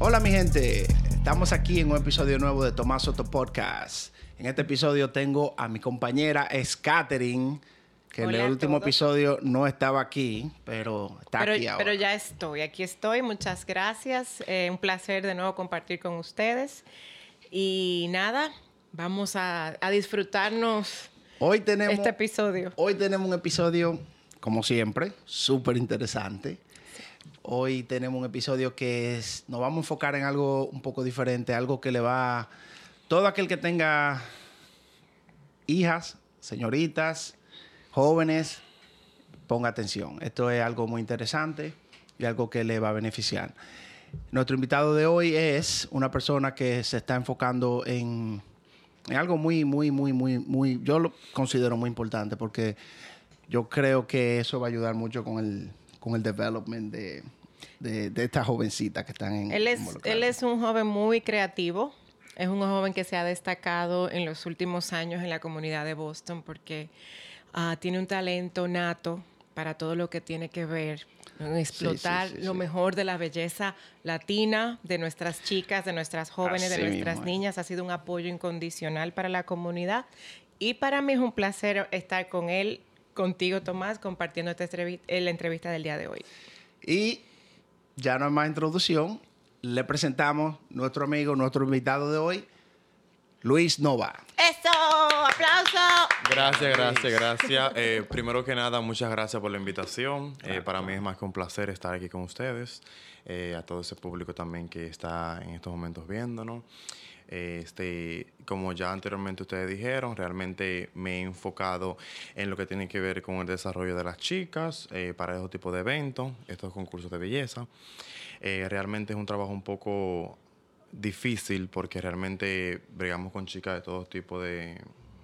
Hola mi gente, estamos aquí en un episodio nuevo de Tomás Soto Podcast. En este episodio tengo a mi compañera Scatering, que en el último episodio no estaba aquí, pero está Pero, aquí ahora. pero ya estoy, aquí estoy, muchas gracias. Eh, un placer de nuevo compartir con ustedes. Y nada, vamos a, a disfrutarnos Hoy tenemos, este episodio. hoy tenemos un episodio, como siempre, súper interesante. Hoy tenemos un episodio que nos vamos a enfocar en algo un poco diferente, algo que le va todo aquel que tenga hijas, señoritas, jóvenes, ponga atención. Esto es algo muy interesante y algo que le va a beneficiar. Nuestro invitado de hoy es una persona que se está enfocando en, en algo muy, muy, muy, muy, muy, yo lo considero muy importante porque yo creo que eso va a ayudar mucho con el, con el development de, de, de estas jovencitas que están en Él es, él es un joven muy creativo. Es un joven que se ha destacado en los últimos años en la comunidad de Boston porque ah, tiene un talento nato para todo lo que tiene que ver en explotar sí, sí, lo sí. mejor de la belleza latina, de nuestras chicas, de nuestras jóvenes, Así de nuestras mismo niñas. Ha sido un apoyo incondicional para la comunidad. Y para mí es un placer estar con él, contigo, Tomás, compartiendo esta entrevi- eh, la entrevista del día de hoy. Y ya no hay más introducción. Le presentamos nuestro amigo, nuestro invitado de hoy, Luis Nova. ¡Eso! ¡Aplauso! Gracias, gracias, gracias. Eh, primero que nada, muchas gracias por la invitación. Eh, para mí es más que un placer estar aquí con ustedes. Eh, a todo ese público también que está en estos momentos viéndonos. Eh, Este, como ya anteriormente ustedes dijeron, realmente me he enfocado en lo que tiene que ver con el desarrollo de las chicas eh, para esos tipos de eventos, estos concursos de belleza. Eh, realmente es un trabajo un poco difícil porque realmente bregamos con chicas de todo tipo de,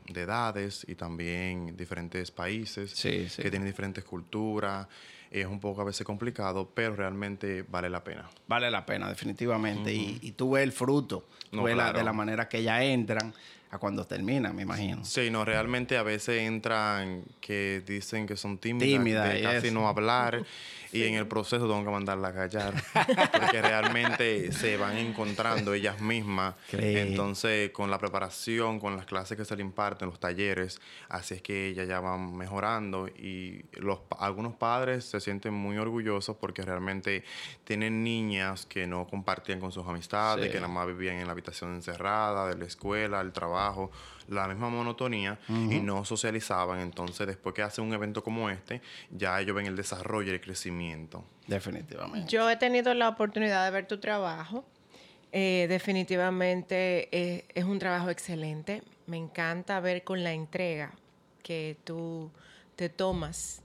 de edades y también diferentes países Sí, sí. que tienen diferentes culturas. Es un poco a veces complicado, pero realmente vale la pena. Vale la pena, definitivamente. y, y tú ves el fruto, tú No, ves la- claro. de la manera que ellas entran a cuando terminan, me imagino. Sí, no, realmente a veces entran que dicen que son tímidas, Tímidas, de casi eso. no hablar, y en el proceso tengo que mandarla a callar, porque realmente se van encontrando ellas mismas. Cree. Entonces, con la preparación, con las clases que se le imparten, los talleres, así es que ellas ya van mejorando y los, algunos padres se sienten muy orgullosos porque realmente tienen niñas que no compartían con sus amistades, Sí. que nada más vivían en la habitación encerrada, de la escuela, el trabajo, la misma monotonía y no socializaban. Entonces, después que hacen un evento como este, ya ellos ven el desarrollo y el crecimiento. Definitivamente. Yo he tenido la oportunidad de ver tu trabajo. Eh, definitivamente eh, es un trabajo excelente. Me encanta ver con la entrega que tú te tomas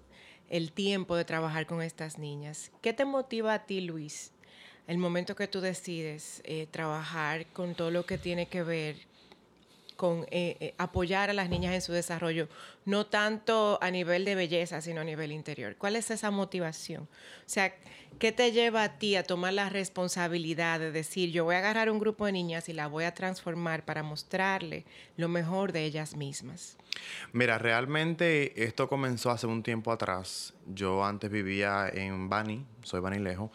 el tiempo de trabajar con estas niñas. ¿Qué te motiva a ti, Luis, el momento que tú decides eh, trabajar con todo lo que tiene que ver con eh, eh, apoyar a las niñas en su desarrollo, no tanto a nivel de belleza, sino a nivel interior. ¿Cuál es esa motivación? O sea, ¿qué te lleva a ti a tomar la responsabilidad de decir, yo voy a agarrar un grupo de niñas y la voy a transformar para mostrarle lo mejor de ellas mismas? Mira, realmente esto comenzó hace un tiempo atrás. Yo antes vivía en Bani, soy banilejo,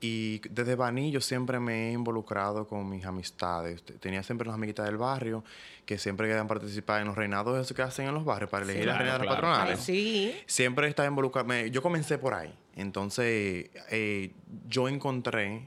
y desde Bani yo siempre me he involucrado con mis amistades. Te- Tenía siempre unas amiguitas del barrio que siempre querían participar en los reinados esos que hacen en los barrios para elegir las claro, reinas de claro, las patronales. Ay, sí. Siempre estaba involucrado. Yo comencé por ahí. Entonces, eh, yo encontré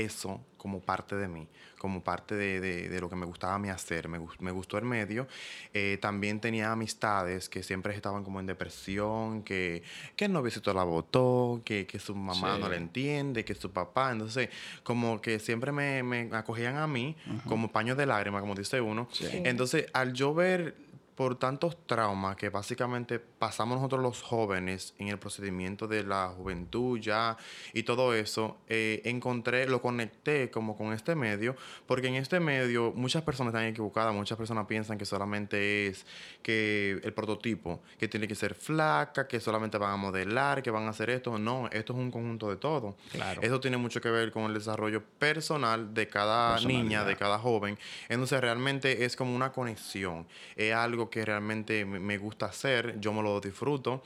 eso como parte de mí, como parte de, de- de lo que me gustaba a mí hacer. Me, gus- me gustó el medio. Eh, también tenía amistades que siempre estaban como en depresión, que, que el noviecito la votó, que, que su mamá Sí. no le entiende, que su papá. Entonces, como que siempre me, me acogían a mí como paño de lágrimas, como dice uno. Sí. Entonces, al yo ver por tantos traumas que básicamente pasamos nosotros los jóvenes en el procedimiento de la juventud ya y todo eso, eh, encontré, lo conecté como con este medio, porque en este medio muchas personas están equivocadas, muchas personas piensan que solamente es que el prototipo, que tiene que ser flaca, que solamente van a modelar, que van a hacer esto. No, esto es un conjunto de todo. Claro. Eso tiene mucho que ver con el desarrollo personal de cada niña, de cada joven. Entonces realmente es como una conexión. Es algo algo que realmente me gusta hacer, yo me lo disfruto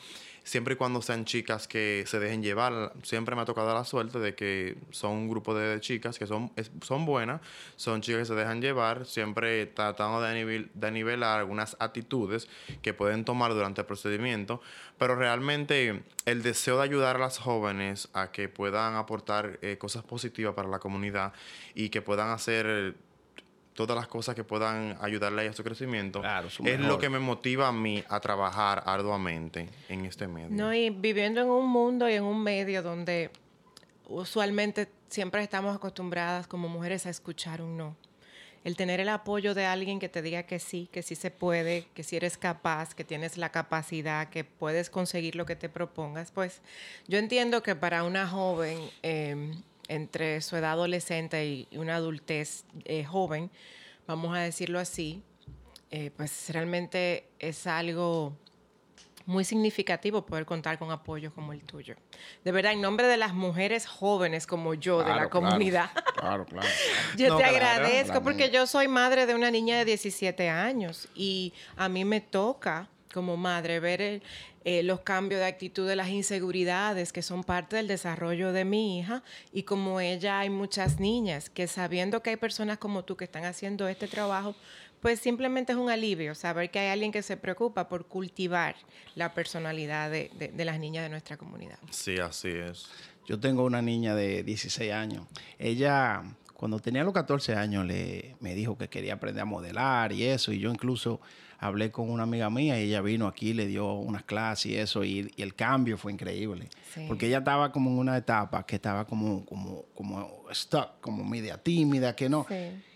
siempre y cuando sean chicas que se dejen llevar. Siempre me ha tocado la suerte de que son un grupo de chicas que son, son buenas, son chicas que se dejan llevar, siempre tratando de, nivel, de nivelar algunas actitudes que pueden tomar durante el procedimiento, pero realmente el deseo de ayudar a las jóvenes a que puedan aportar eh, cosas positivas para la comunidad y que puedan hacer todas las cosas que puedan ayudarle a su crecimiento, es lo que me motiva a mí a trabajar arduamente en este medio. No, y viviendo en un mundo y en un medio donde usualmente siempre estamos acostumbradas como mujeres a escuchar un no. El tener el apoyo de alguien que te diga que sí, que sí se puede, que si eres capaz, que tienes la capacidad, que puedes conseguir lo que te propongas, pues yo entiendo que para una joven em, entre su edad adolescente y una adultez eh, joven, vamos a decirlo así, eh, pues realmente es algo muy significativo poder contar con apoyo como el tuyo. De verdad, en nombre de las mujeres jóvenes como yo, de la comunidad, claro, claro, yo te agradezco porque yo soy madre de una niña de 17 años y a mí me toca como madre ver el, eh, los cambios de actitud de las inseguridades que son parte del desarrollo de mi hija y como ella hay muchas niñas que sabiendo que hay personas como tú que están haciendo este trabajo, pues simplemente es un alivio saber que hay alguien que se preocupa por cultivar la personalidad de, de, las niñas de nuestra comunidad. Sí, así es. Yo tengo una niña de 16 años. Ella, cuando tenía los 14 años, le, me dijo que quería aprender a modelar y eso, y yo incluso hablé con una amiga mía y ella vino aquí, le dio unas clases y eso, y, el cambio fue increíble. Porque ella estaba como en una etapa que estaba como, como, como stuck, como media tímida, que no.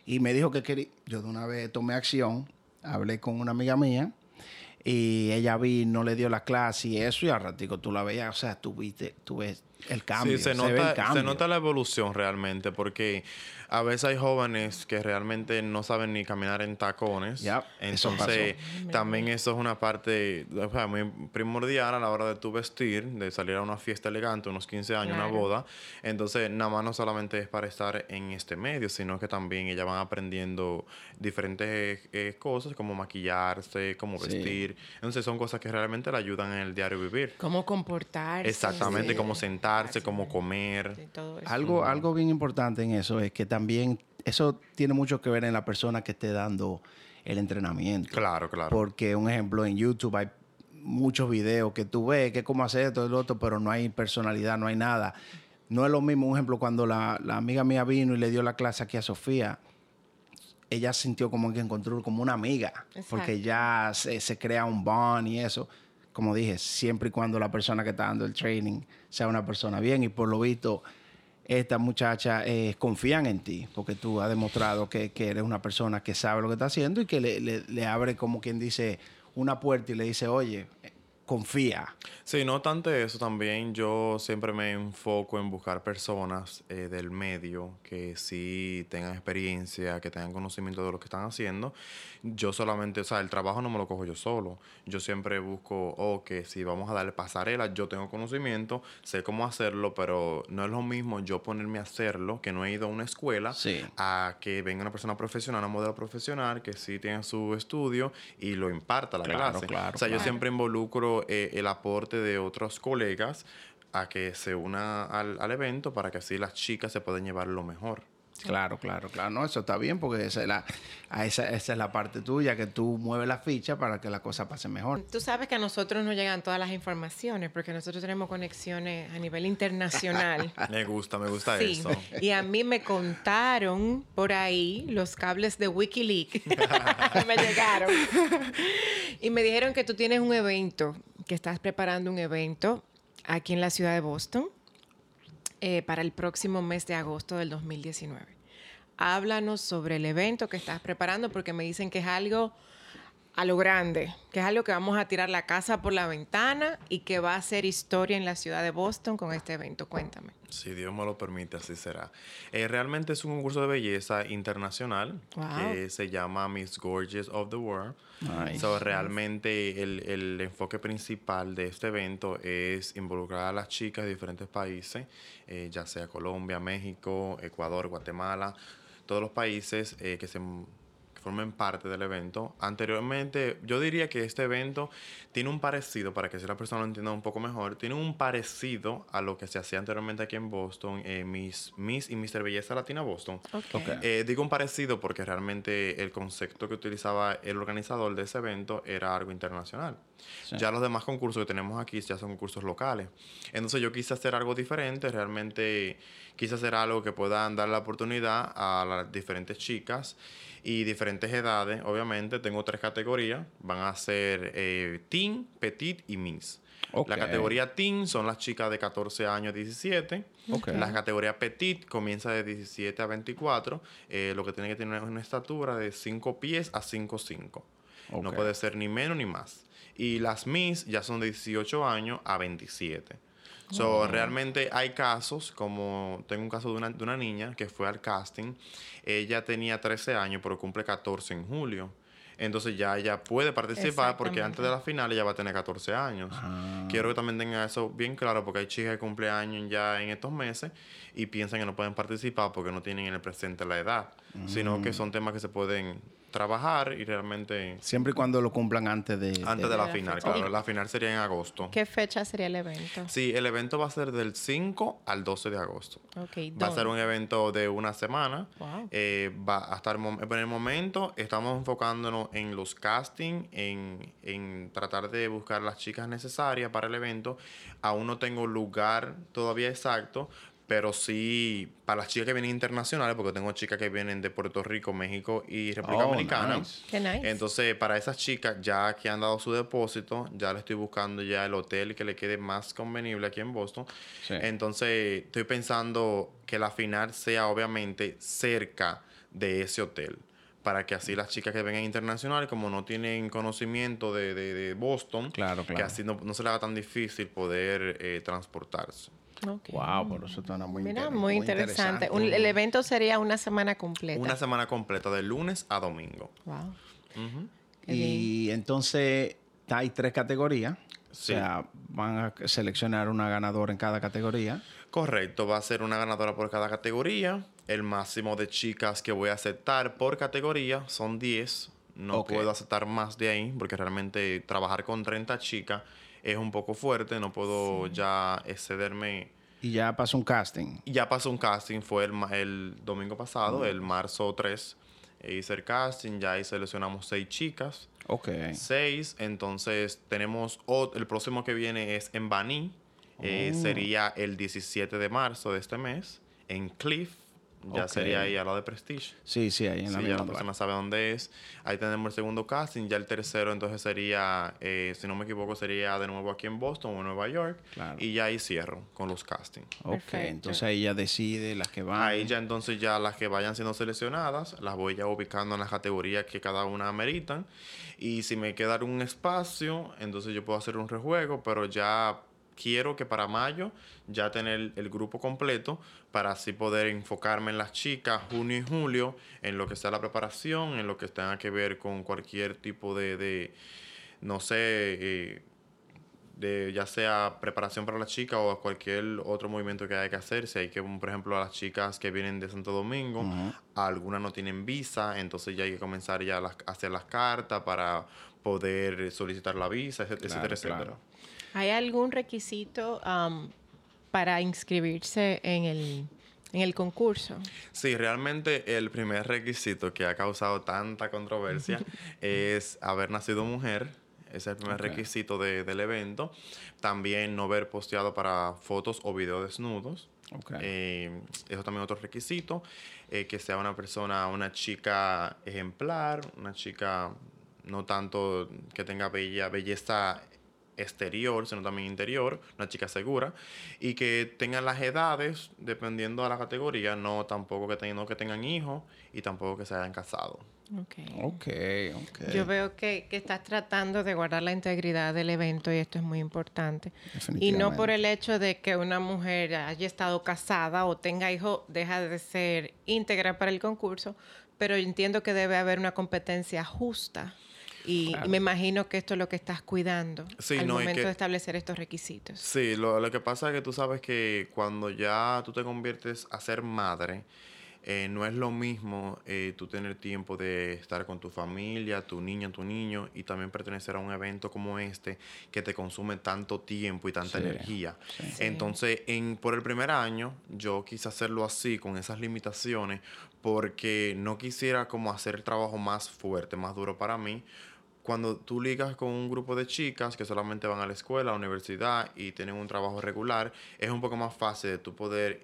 Y me dijo que quería, yo de una vez tomé acción, hablé con una amiga mía y ella vino, le dio la clase y eso, y al ratico tú la veías, o sea, tú viste, tú ves el cambio. Sí, se, nota, se nota la evolución realmente, porque a veces hay jóvenes que realmente no saben ni caminar en tacones. Entonces, también eso es una parte muy primordial a la hora de tu vestir, de salir a una fiesta elegante, unos 15 años, una boda. Entonces, nada más no solamente es para estar en este medio, sino que también ellas van aprendiendo diferentes eh, cosas, como maquillarse, cómo vestir. Entonces, son cosas que realmente le ayudan en el diario vivir. Cómo comportarse. Exactamente, cómo sentarse, cómo comer. Algo, algo bien importante en eso es que también también eso tiene mucho que ver en la persona que esté dando el entrenamiento. Claro, claro. Porque un ejemplo en YouTube hay muchos videos que tú ves que cómo hacer esto y lo otro, pero no hay personalidad, no hay nada. No es lo mismo, un ejemplo, cuando la, amiga mía vino y le dio la clase aquí a Sofía, ella sintió como que encontró como una amiga, porque ya se, se, crea un bond y eso. Como dije, siempre y cuando la persona que está dando el training sea una persona bien y por lo visto estas muchachas eh, confían en ti, porque tú has demostrado que, eres una persona que sabe lo que está haciendo y que le, le abre, como quien dice, una puerta y le dice, oye, confía. Sí, no tanto eso, también yo siempre me enfoco en buscar personas eh, del medio que sí tengan experiencia, que tengan conocimiento de lo que están haciendo. Yo solamente, o sea, el trabajo no me lo cojo yo solo. Yo siempre busco, o que si vamos a darle pasarela, yo tengo conocimiento, sé cómo hacerlo, pero no es lo mismo yo ponerme a hacerlo, que no he ido a una escuela, a que venga una persona profesional, una modelo profesional, que sí tiene su estudio y lo imparta la clase. Claro, o sea, yo siempre involucro eh, el aporte de otros colegas a que se una al, al, evento para que así las chicas se puedan llevar lo mejor. Claro, claro, claro. No, eso está bien porque esa es, la, esa, esa es la parte tuya, que tú mueves la ficha para que la cosa pase mejor. Tú sabes que a nosotros nos llegan todas las informaciones porque nosotros tenemos conexiones a nivel internacional. me gusta, me gusta sí. eso. Y a mí me contaron por ahí los cables de Wikileaks. me llegaron. y me dijeron que tú tienes un evento, que estás preparando un evento aquí en la ciudad de Boston eh, para el próximo mes de agosto del 2019. Háblanos sobre el evento que estás preparando porque me dicen que es algo a lo grande, que es algo que vamos a tirar la casa por la ventana y que va a ser historia en la ciudad de Boston con este evento. Cuéntame. Si Dios me lo permite, así será. Eh, realmente es un concurso de belleza internacional que se llama Miss Gorgeous of the World. realmente el, el, enfoque principal de este evento es involucrar a las chicas de diferentes países, eh, ya sea Colombia, México, Ecuador, Guatemala, todos los países eh, que se formen parte del evento. Anteriormente, yo diría que este evento tiene un parecido, para que si la persona lo entienda un poco mejor, tiene un parecido a lo que se hacía anteriormente aquí en Boston, eh, Miss, Miss y Mr. Belleza Latina Boston. Ok. Eh, digo un parecido porque realmente el concepto que utilizaba el organizador de ese evento era algo internacional. Sí. Ya los demás concursos que tenemos aquí ya son concursos locales. Entonces yo quise hacer algo diferente, realmente quise hacer algo que puedan dar la oportunidad a las diferentes chicas y diferentes edades. Obviamente tengo tres categorías, van a ser eh, teen, petit y miss. La categoría teen son las chicas de 14 años a 17. Ok. La categoría petit comienza de 17 a 24. eh, lo que tiene que tener una estatura de 5 pies a 5'5". No Ok. puede ser ni menos ni más. Y las Miss ya son de 18 años a 27. So, realmente hay casos, como tengo un caso de una, de una niña que fue al casting. Ella tenía 13 años, pero cumple 14 en julio. Entonces ya ella puede participar porque antes de la final ella va a tener 14 años. Ah. Quiero que también tengan eso bien claro porque hay chicas que cumplen años ya en estos meses y piensan que no pueden participar porque no tienen en el presente la edad, sino Mm. que son temas que se pueden trabajar y realmente Siempre y cuando lo cumplan antes de... antes de de la la final, fecha. claro. La final sería en agosto. ¿Qué fecha sería el evento? Sí, el evento va a ser del 5 al 12 de agosto. Ok, Va a ser un evento de una semana. Wow. Eh, va a estar en el momento estamos enfocándonos en los castings, en, en tratar de buscar las chicas necesarias para el evento. Aún no tengo lugar todavía exacto, pero sí para las chicas que vienen internacionales, porque tengo chicas que vienen de Puerto Rico, México y República Oh, Dominicana. nice. Qué nice. Entonces, para esas chicas, ya que han dado su depósito, ya le estoy buscando ya el hotel que le quede más convenible aquí en Boston. Sí. Entonces, estoy pensando que la final sea obviamente cerca de ese hotel. Para que así las chicas que vengan internacionales, como no tienen conocimiento de, de- de Boston, Claro, que así no, no se les haga tan difícil poder eh, transportarse. Wow, por eso suena muy, Mira, inter- muy interesante. Un- el evento sería una semana completa. Una semana completa, de lunes a domingo. Wow. Bien. Y entonces hay tres categorías. Sí. O sea, van a seleccionar una ganadora en cada categoría. Correcto, va a ser una ganadora por cada categoría. El máximo de chicas que voy a aceptar por categoría son 10. No puedo aceptar más de ahí porque realmente trabajar con 30 chicas es un poco fuerte. No puedo ya excederme. Y ya pasa un casting. Ya pasó un casting, fue el, el domingo pasado, el marzo 3. E hice el casting, ya ahí seleccionamos seis chicas. Ok. Seis, entonces tenemos el próximo que viene es en Baní, eh, Oh. sería el 17 de marzo de este mes, en Cliff, ya sería ahí al lado de Prestige. Sí, sí, ahí en la Sí, ya misma la lugar. persona sabe dónde es. Ahí tenemos el segundo casting. Ya el tercero, entonces sería, eh, si no me equivoco, sería de nuevo aquí en Boston o en Nueva York. Claro. Y ya ahí cierro con los castings. Ok, Perfecto. entonces ahí ya decide las que van. Ahí ya entonces ya las que vayan siendo seleccionadas, las voy ya ubicando en las categorías que cada una ameritan. Y si me queda un espacio, entonces yo puedo hacer un rejuego, pero ya quiero que para mayo ya tener el grupo completo para así poder enfocarme en las chicas junio y julio, en lo que sea la preparación, en lo que tenga que ver con cualquier tipo de, de no sé, eh, de ya sea preparación para la chica o cualquier otro movimiento que haya que hacer. Si hay que, por ejemplo, a las chicas que vienen de Santo Domingo, algunas no tienen visa, entonces ya hay que comenzar ya las- a hacer las cartas para poder solicitar la visa, etcétera, Claro, etcétera. claro. ¿Hay algún requisito am, para inscribirse en el, en el concurso? Sí, realmente el primer requisito que ha causado tanta controversia es haber nacido mujer. Ese es el primer Ok. requisito de- del evento. También no haber posteado para fotos o videos desnudos. Ok. Eh, eso también otro requisito. eh, que sea una persona, una chica ejemplar, una chica no tanto que tenga bella, belleza exterior, sino también interior, una chica segura, y que tengan las edades, dependiendo de la categoría, no tampoco que tengan, no que tengan hijos y tampoco que se hayan casado. Ok. Ok, ok. Yo veo que, que estás tratando de guardar la integridad del evento y esto es muy importante. Y no por el hecho de que una mujer haya estado casada o tenga hijos, deja de ser íntegra para el concurso, pero yo entiendo que debe haber una competencia justa. Y, Claro. y me imagino que esto es lo que estás cuidando Sí, al no, momento que- de establecer estos requisitos. Sí, lo, lo que pasa es que tú sabes que cuando ya tú te conviertes a ser madre, eh, no es lo mismo eh, tú tener tiempo de estar con tu familia, tu niña, tu niño y también pertenecer a un evento como este que te consume tanto tiempo y tanta Sí, energía. Sí. Entonces, en, por el primer año, yo quise hacerlo así, con esas limitaciones, porque no quisiera como hacer el trabajo más fuerte, más duro para mí. Cuando tú ligas con un grupo de chicas que solamente van a la escuela, a la universidad y tienen un trabajo regular, es un poco más fácil de tú poder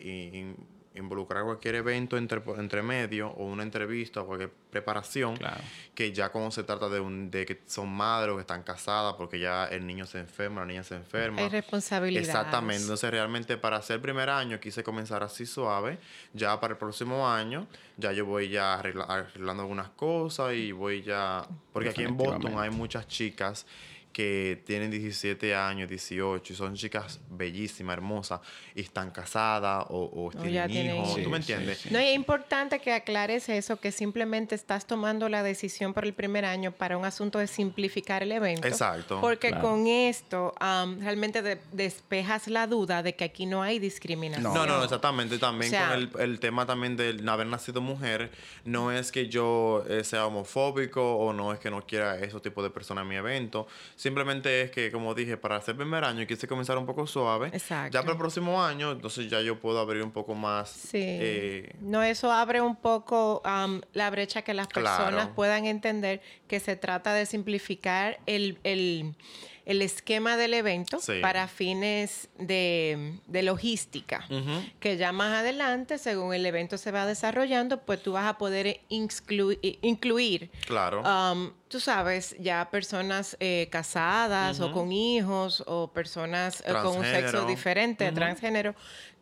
involucrar cualquier evento entre, entre medio o una entrevista o cualquier preparación Claro. que ya cuando se trata de, un, de que son madres o que están casadas porque ya el niño se enferma, la niña se enferma. Hay responsabilidades. Exactamente. Entonces, realmente para hacer el primer año quise comenzar así suave. Ya para el próximo año, ya yo voy ya arregla- arreglando algunas cosas y voy ya. Porque aquí en Boston hay muchas chicas que tienen 17 años, 18, y son chicas bellísimas, hermosas, y están casadas o, tienen tienen hijos. ¿Tú me sí, entiendes? sí. No, y es importante que aclares eso, que simplemente estás tomando la decisión por el primer año para un asunto de simplificar el evento. Exacto. Porque Claro. con esto am, realmente de- despejas la duda de que aquí no hay discriminación. No, no, exactamente. También O sea- con el, el tema también de haber nacido mujer, no es que yo eh, sea homofóbico o no es que no quiera esos tipos de personas en mi evento. Simplemente es que, como dije, para hacer primer año quise comenzar un poco suave. Exacto. Ya para el próximo año, entonces ya yo puedo abrir un poco más. Sí. eh, no, eso abre un poco am, la brecha que las Claro. personas puedan entender que se trata de simplificar el, el- el esquema del evento Sí. para fines de, de logística. Que ya más adelante, según el evento se va desarrollando, pues tú vas a poder exclu- incluir Claro. Um, tú sabes, ya personas eh, casadas o con hijos o personas eh, con un sexo diferente, transgénero,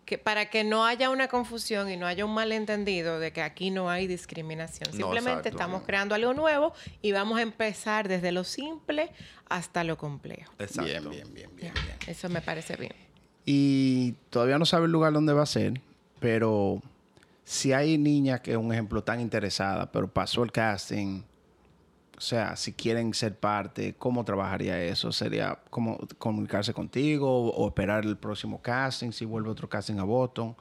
que para que no haya una confusión y no haya un malentendido de que aquí no hay discriminación. No, Simplemente exacto. estamos creando algo nuevo y vamos a empezar desde lo simple hasta lo complejo. Exacto. Bien, bien, bien, bien, bien. Eso me parece bien. Y todavía no sabe el lugar donde va a ser, pero si hay niñas que, un ejemplo, tan interesada, pero pasó el casting, sea, si quieren ser parte, ¿cómo trabajaría eso? ¿Sería como comunicarse contigo o, o esperar el próximo casting, si vuelve otro casting a Boston?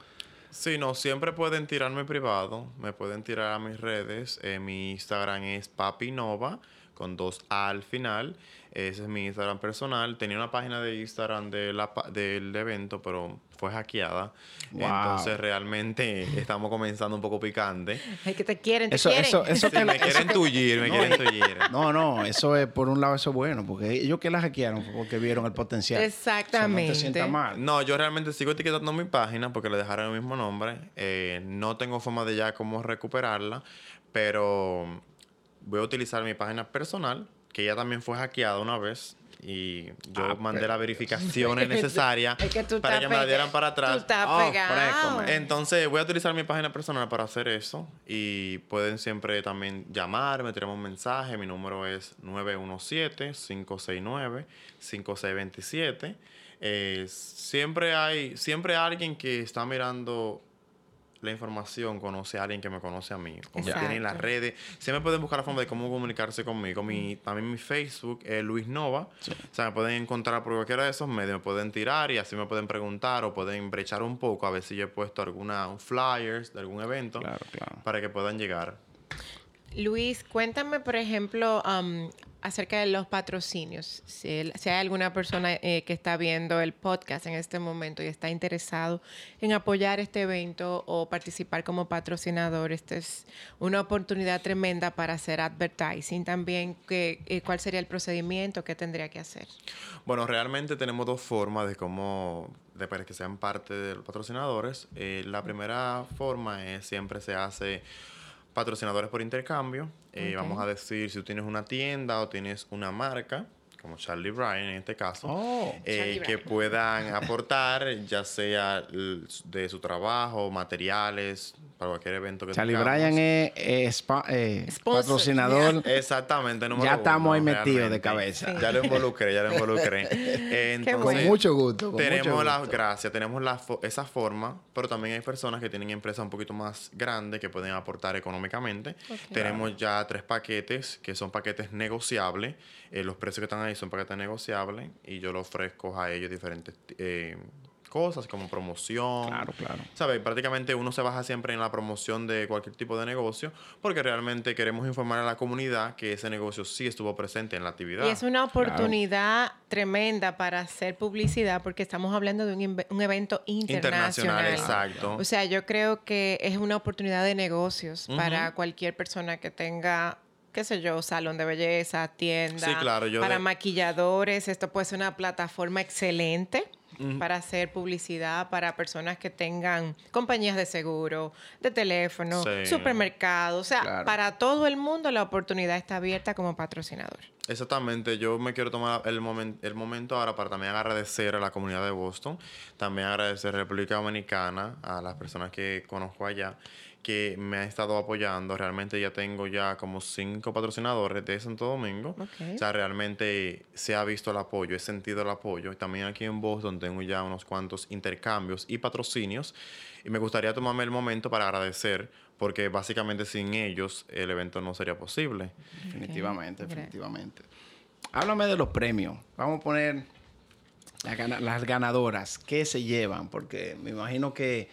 Sí, no, siempre pueden tirarme privado, me pueden tirar a mis redes. eh, mi Instagram es papinova con dos A al final. Ese es mi Instagram personal. Tenía una página de Instagram de la pa- del evento, pero fue hackeada. Wow. Entonces realmente estamos comenzando un poco picante. Es que te quieren, te Eso- quieren. eso- eso- Sí, me quieren tullir, me No. quieren tullir. No, no, eso es, por un lado, eso es bueno, porque ellos que la hackearon fue porque vieron el potencial. Exactamente. O sea, no te mal. No, yo realmente sigo etiquetando mi página porque le dejaron el mismo nombre. Eh, no tengo forma de ya cómo recuperarla, pero voy a utilizar mi página personal, que ya también fue hackeada una vez. Y yo Ah, mandé las verificaciones necesarias Es que tú para que me la dieran para atrás. Oh, pegado. Entonces voy a utilizar mi página personal para hacer eso y pueden siempre también llamarme, tirarme un mensaje. Mi número es 917-569-5627. Eh, siempre hay siempre alguien que está mirando la información, conoce a alguien que me conoce a mí. O me tiene en las redes. Siempre pueden buscar la forma de cómo comunicarse conmigo. Mi, también mi Facebook es Luis Nova. O sea, me pueden encontrar por cualquiera de esos medios. Me pueden tirar y así me pueden preguntar o pueden brechar un poco a ver si yo he puesto alguna un flyers de algún evento Claro, claro. para que puedan llegar. Luis, cuéntame, por ejemplo, acerca de los patrocinios. Si, hay alguna persona eh, que está viendo el podcast en este momento y está interesado en apoyar este evento o participar como patrocinador, esta es una oportunidad tremenda para hacer advertising. También, que, eh, ¿cuál sería el procedimiento? ¿Qué tendría que hacer? Bueno, realmente tenemos dos formas de cómo, de para que sean parte de los patrocinadores. Eh, la primera forma es siempre se hace patrocinadores por intercambio. Eh. Vamos a decir, si tú tienes una tienda o tienes una marca, como Charlie Bryan en este caso, Oh. eh, que Bryan. puedan aportar, ya sea de su trabajo, materiales, para cualquier evento que Charlie tengamos. Bryan es, es pa- eh, Sponsor, patrocinador. Exactamente, número Ya estamos ahí metidos de cabeza. Sí. Ya lo involucré, ya lo involucré. Entonces, Con mucho gusto. Con tenemos mucho la gusto. gracia, tenemos la fo- esa forma, pero también hay personas que tienen empresas un poquito más grandes que pueden aportar económicamente. Tenemos ya tres paquetes que son paquetes negociables. Eh, los precios que están ahí son paquetes negociables y yo lo ofrezco a ellos diferentes eh, cosas como promoción. Claro, claro. ¿Sabes? Prácticamente uno se baja siempre en la promoción de cualquier tipo de negocio porque realmente queremos informar a la comunidad que ese negocio sí estuvo presente en la actividad. Y es una oportunidad tremenda para hacer publicidad porque estamos hablando de un evento internacional. Internacional, exacto. O sea, yo creo que es una oportunidad de negocios para cualquier persona que tenga, qué sé yo, salón de belleza, tienda. Sí, claro, yo para de- maquilladores, esto puede ser una plataforma excelente. Para hacer publicidad para personas que tengan compañías de seguro, de teléfono, Sí. supermercados. O sea, Claro. para todo el mundo la oportunidad está abierta como patrocinador. Exactamente, yo me quiero tomar el, momen- el momento ahora para también agradecer a la comunidad de Boston, también agradecer a República Dominicana, a las personas que conozco allá, que me han estado apoyando. Realmente ya tengo ya como cinco patrocinadores de Santo Domingo. O sea, realmente se ha visto el apoyo, he sentido el apoyo. Y también aquí en Boston tengo ya unos cuantos intercambios y patrocinios. Y me gustaría tomarme el momento para agradecer, porque básicamente sin ellos el evento no sería posible. Definitivamente, definitivamente. Háblame de los premios. Vamos a poner las ganadoras. ¿Qué se llevan? Porque me imagino que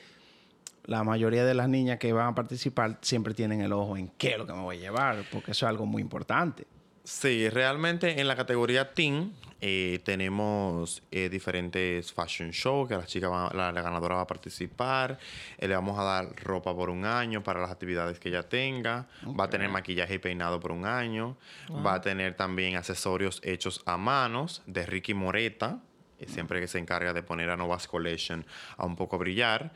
la mayoría de las niñas que van a participar siempre tienen el ojo en qué es lo que me voy a llevar, porque eso es algo muy importante. Sí, realmente en la categoría Teen eh, tenemos eh, diferentes fashion shows que la ganadora va a participar. Eh, le vamos a dar ropa por un año para las actividades que ella tenga. Va a tener maquillaje y peinado por un año. Va a tener también accesorios hechos a manos de Ricky Moreta. Eh, Siempre que se encarga de poner a Novas Collection a un poco brillar.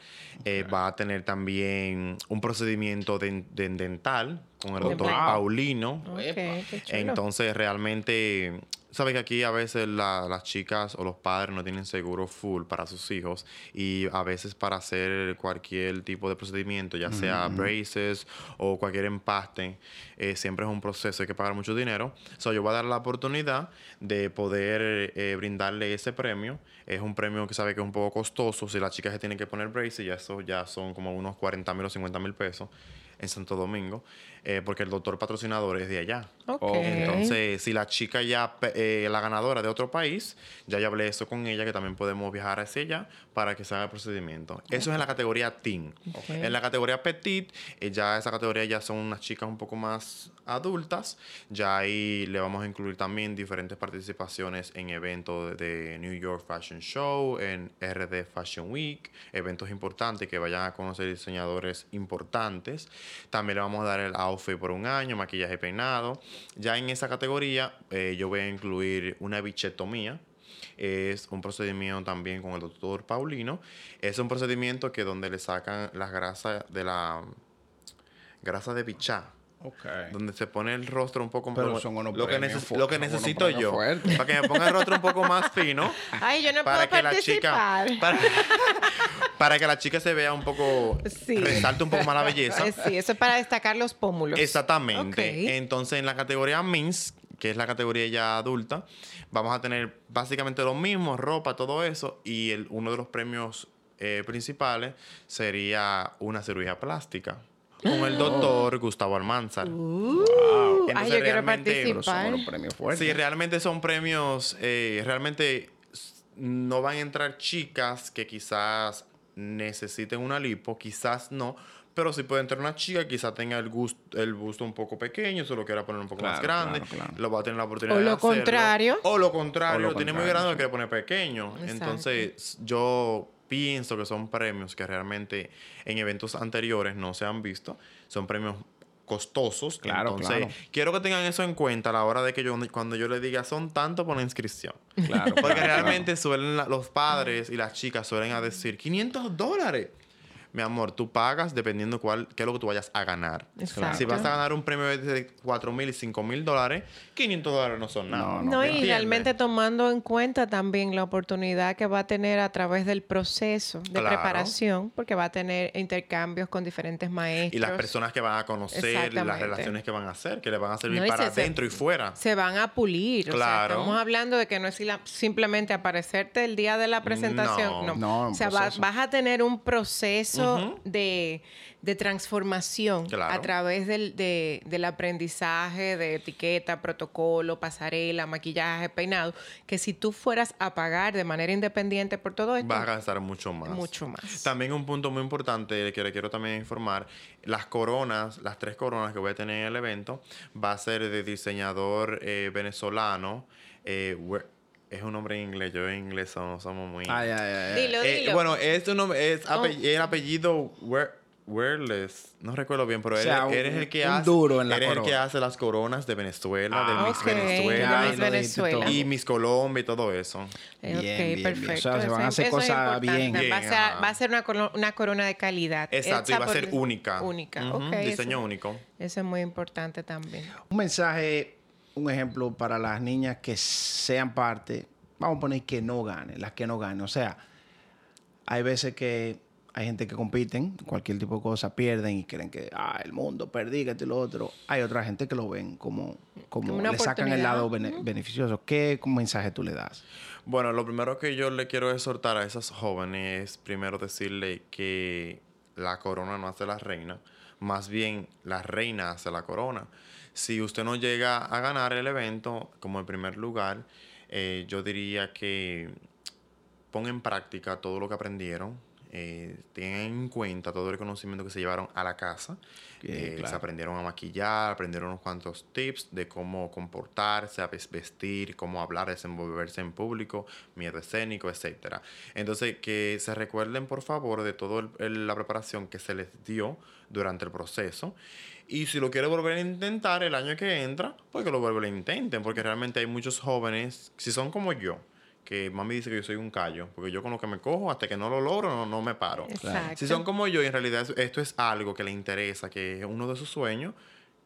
Eh, va a tener también un procedimiento de- de dental con el doctor wow. Paulino. Ok, Epa. qué chulo. Entonces, realmente, sabes que aquí a veces la- las chicas o los padres no tienen seguro full para sus hijos y a veces para hacer cualquier tipo de procedimiento, ya sea braces o cualquier empaste, eh, siempre es un proceso, hay que pagar mucho dinero. So, yo voy a dar la oportunidad de poder eh, brindarle ese premio. Es un premio que sabe que es un poco costoso. Si las chicas se tienen que poner braces, ya eso ya son como unos 40 mil o 50 mil pesos en Santo Domingo, eh, porque el doctor patrocinador es de allá. Ok. Ok. Entonces, si la chica ya, eh, la ganadora de otro país, ya yo hablé eso con ella, que también podemos viajar hacia allá para que se haga el procedimiento. Eso es en la categoría teen. En la categoría petit, eh, ya esa categoría ya son unas chicas un poco más adultas. Ya ahí le vamos a incluir también diferentes participaciones en eventos de New York Fashion Show, en RD Fashion Week, eventos importantes que vayan a conocer diseñadores importantes. También le vamos a dar el outfit por un año, maquillaje peinado. Ya en esa categoría eh, yo voy a incluir una bichetomía. Es un procedimiento también con el doctor Paulino. Es un procedimiento que donde le sacan las grasas de la grasa de bichá. Donde se pone el rostro un poco Pero lo- que, neces- lo que necesito yo. Para que me ponga el rostro un poco más fino. Ay, yo no para puedo que la chica participar. para, para que la chica se vea un poco Sí. resalte un poco más la belleza Sí, eso es para destacar los pómulos. Exactamente. Entonces, en la categoría Mins, que es la categoría ya adulta, vamos a tener básicamente lo mismo, ropa, todo eso, y el, uno de los premios eh, principales sería una cirugía plástica con el doctor Gustavo Almanzar. Uh, Entonces, ay, yo quiero son participar. unos premios fuertes. Sí, realmente son premios, eh, realmente no van a entrar chicas que quizás necesiten una lipo, quizás no, pero sí puede entrar una chica que quizás tenga el, gust- el busto un poco pequeño, se lo quiera poner un poco más grande, claro, claro. lo va a tener la oportunidad O de lo hacerlo. contrario. O lo contrario, O lo lo tiene muy contrario, grande, sí. lo quiere poner pequeño. Exacto. Entonces, yo pienso que son premios que realmente en eventos anteriores no se han visto, son premios costosos. Claro, Entonces, claro. quiero que tengan eso en cuenta a la hora de que yo, cuando yo les diga son tanto por la inscripción. Claro, Porque claro, realmente suelen, los padres y las chicas suelen a decir 500 dólares. Mi amor, tú pagas dependiendo cuál, qué es lo que tú vayas a ganar. Exacto. Si vas a ganar un premio de 4 mil y 5 mil dólares, 500 dólares no son nada. No, No, y ¿Entiendes? realmente tomando en cuenta también la oportunidad que va a tener a través del proceso de Claro. preparación, porque va a tener intercambios con diferentes maestros. Y las personas que van a conocer, las relaciones que van a hacer, que le van a servir No, para se- se- adentro y fuera. se van a pulir. O sea, Claro. estamos hablando de que no es simplemente aparecerte el día de la presentación. No. No. O sea, va- vas a tener un proceso proceso de, de transformación Claro. a través del, de- del aprendizaje de etiqueta, protocolo, pasarela, maquillaje, peinado, que si tú fueras a pagar de manera independiente por todo esto, Vas a gastar mucho más. mucho más. También un punto muy importante que le quiero también informar, las coronas, las tres coronas que voy a tener en el evento, va a ser de diseñador eh, venezolano. eh, es un nombre en inglés, yo en inglés somos, somos muy... Ay, ay, ay, ay. Dilo, Eh, dilo. bueno, es un nombre, es Oh. el apellido Werles, no recuerdo bien, pero O él- sea, eres el que un hace, duro en la eres el que hace las coronas de Venezuela, Ah, de Miss ok, Venezuela, Miss dijiste Venezuela. y Miss Colombia y todo eso. Bien, ok, bien, bien. perfecto. O sea, se van a Eso- hacer eso cosas importante. bien. Va a Bien, ser, va a ser una, colo- una corona de calidad. Exacto, y va a ser única. Única, eso- Diseño único. Eso es muy importante también. Un mensaje, un ejemplo para las niñas que sean parte, vamos a poner que no ganen, las que no ganen. O sea, hay veces que hay gente que compiten, cualquier tipo de cosa, pierden y creen que, ah, el mundo, perdí, que esto y lo otro. Hay otra gente que lo ven como, como una le sacan el lado beneficioso. ¿Qué mensaje tú le das? Bueno, lo primero que yo le quiero exhortar a esas jóvenes es primero decirle que la corona no hace la reina, más bien la reina hace la corona. Si usted no llega a ganar el evento como en primer lugar, eh, yo diría que pongan en práctica todo lo que aprendieron, eh, tengan en cuenta todo el conocimiento que se llevaron a la casa. Eh, Se claro. aprendieron a maquillar, aprendieron unos cuantos tips de cómo comportarse, a vestir, cómo hablar, desenvolverse en público, miedo escénico, etcétera. Entonces, que se recuerden, por favor, de toda la preparación que se les dio durante el proceso. Y si lo quiere volver a intentar el año que entra, pues que lo vuelvan a intenten, porque realmente hay muchos jóvenes, si son como yo, que mami dice que yo soy un callo, porque yo con lo que me cojo, hasta que no lo logro, no, no me paro. Exacto. Si son como yo y en realidad es- esto es algo que le interesa, que es uno de sus sueños,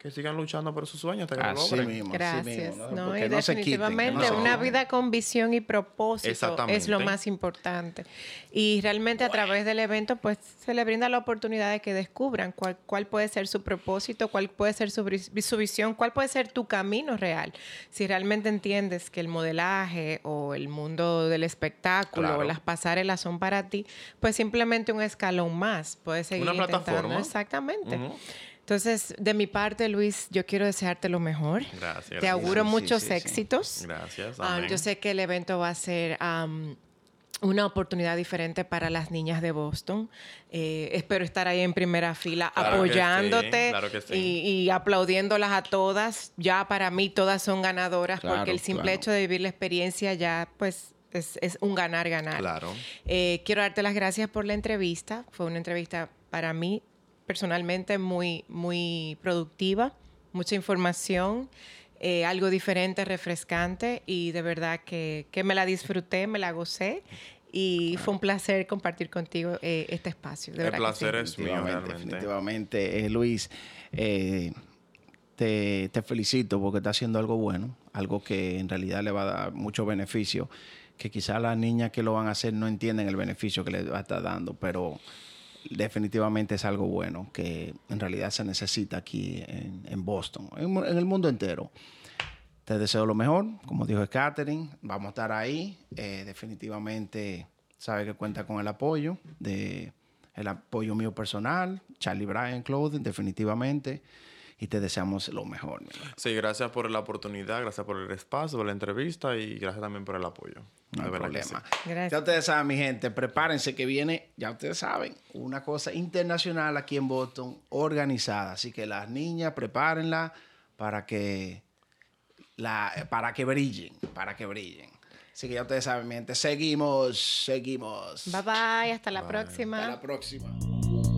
que sigan luchando por sus sueños hasta que lo Así logren. mismo, así Gracias. mismo, No, y no se quiten, que no definitivamente se una vida con visión y propósito es lo más importante. Y realmente a través del evento pues se le brinda la oportunidad de que descubran cuál, cuál puede ser su propósito, cuál puede ser su, vis- su visión, cuál puede ser tu camino real. Si realmente entiendes que el modelaje o el mundo del espectáculo Claro. o las pasarelas son para ti, pues simplemente un escalón más. Puedes seguir Una intentando. plataforma. Exactamente. Entonces, de mi parte, Luis, yo quiero desearte lo mejor. Gracias. Te auguro muchos sí, sí. éxitos. Gracias. Ah, yo sé que el evento va a ser am, una oportunidad diferente para las niñas de Boston. Eh, espero estar ahí en primera fila Claro que apoyándote sí, claro que sí. y, y aplaudiéndolas a todas. Ya para mí todas son ganadoras Claro, porque el simple claro. hecho de vivir la experiencia ya pues es, es un ganar-ganar. Claro. Eh, quiero darte las gracias por la entrevista. Fue una entrevista para mí personalmente muy, muy productiva, mucha información, eh, algo diferente, refrescante y de verdad que, que me la disfruté, me la gocé y fue un placer compartir contigo eh, este espacio. De El verdad que placer sí. es mío, Definitivamente, realmente. definitivamente. Eh, Luis, eh, te, te felicito porque está haciendo algo bueno, algo que en realidad le va a dar mucho beneficio, que quizás las niñas que lo van a hacer no entienden el beneficio que le va a estar dando, pero definitivamente es algo bueno que en realidad se necesita aquí en, Boston, en, en el mundo entero. Te deseo lo mejor, como dijo Catherine, vamos a estar ahí. Eh, definitivamente sabe que cuenta con el apoyo de el apoyo mío personal, Charlie Bryan Clothing, definitivamente. Y te deseamos lo mejor. Sí, gracias por la oportunidad, gracias por el espacio, por la entrevista y gracias también por el apoyo. No hay problema. Gracias. Ya ustedes saben, mi gente, prepárense que viene, ya ustedes saben, una cosa internacional aquí en Boston, organizada. Así que las niñas, prepárenla para que, la, para que brillen, para que brillen. Así que ya ustedes saben, mi gente, seguimos, seguimos. Bye bye, hasta la Bye. próxima. Hasta la próxima.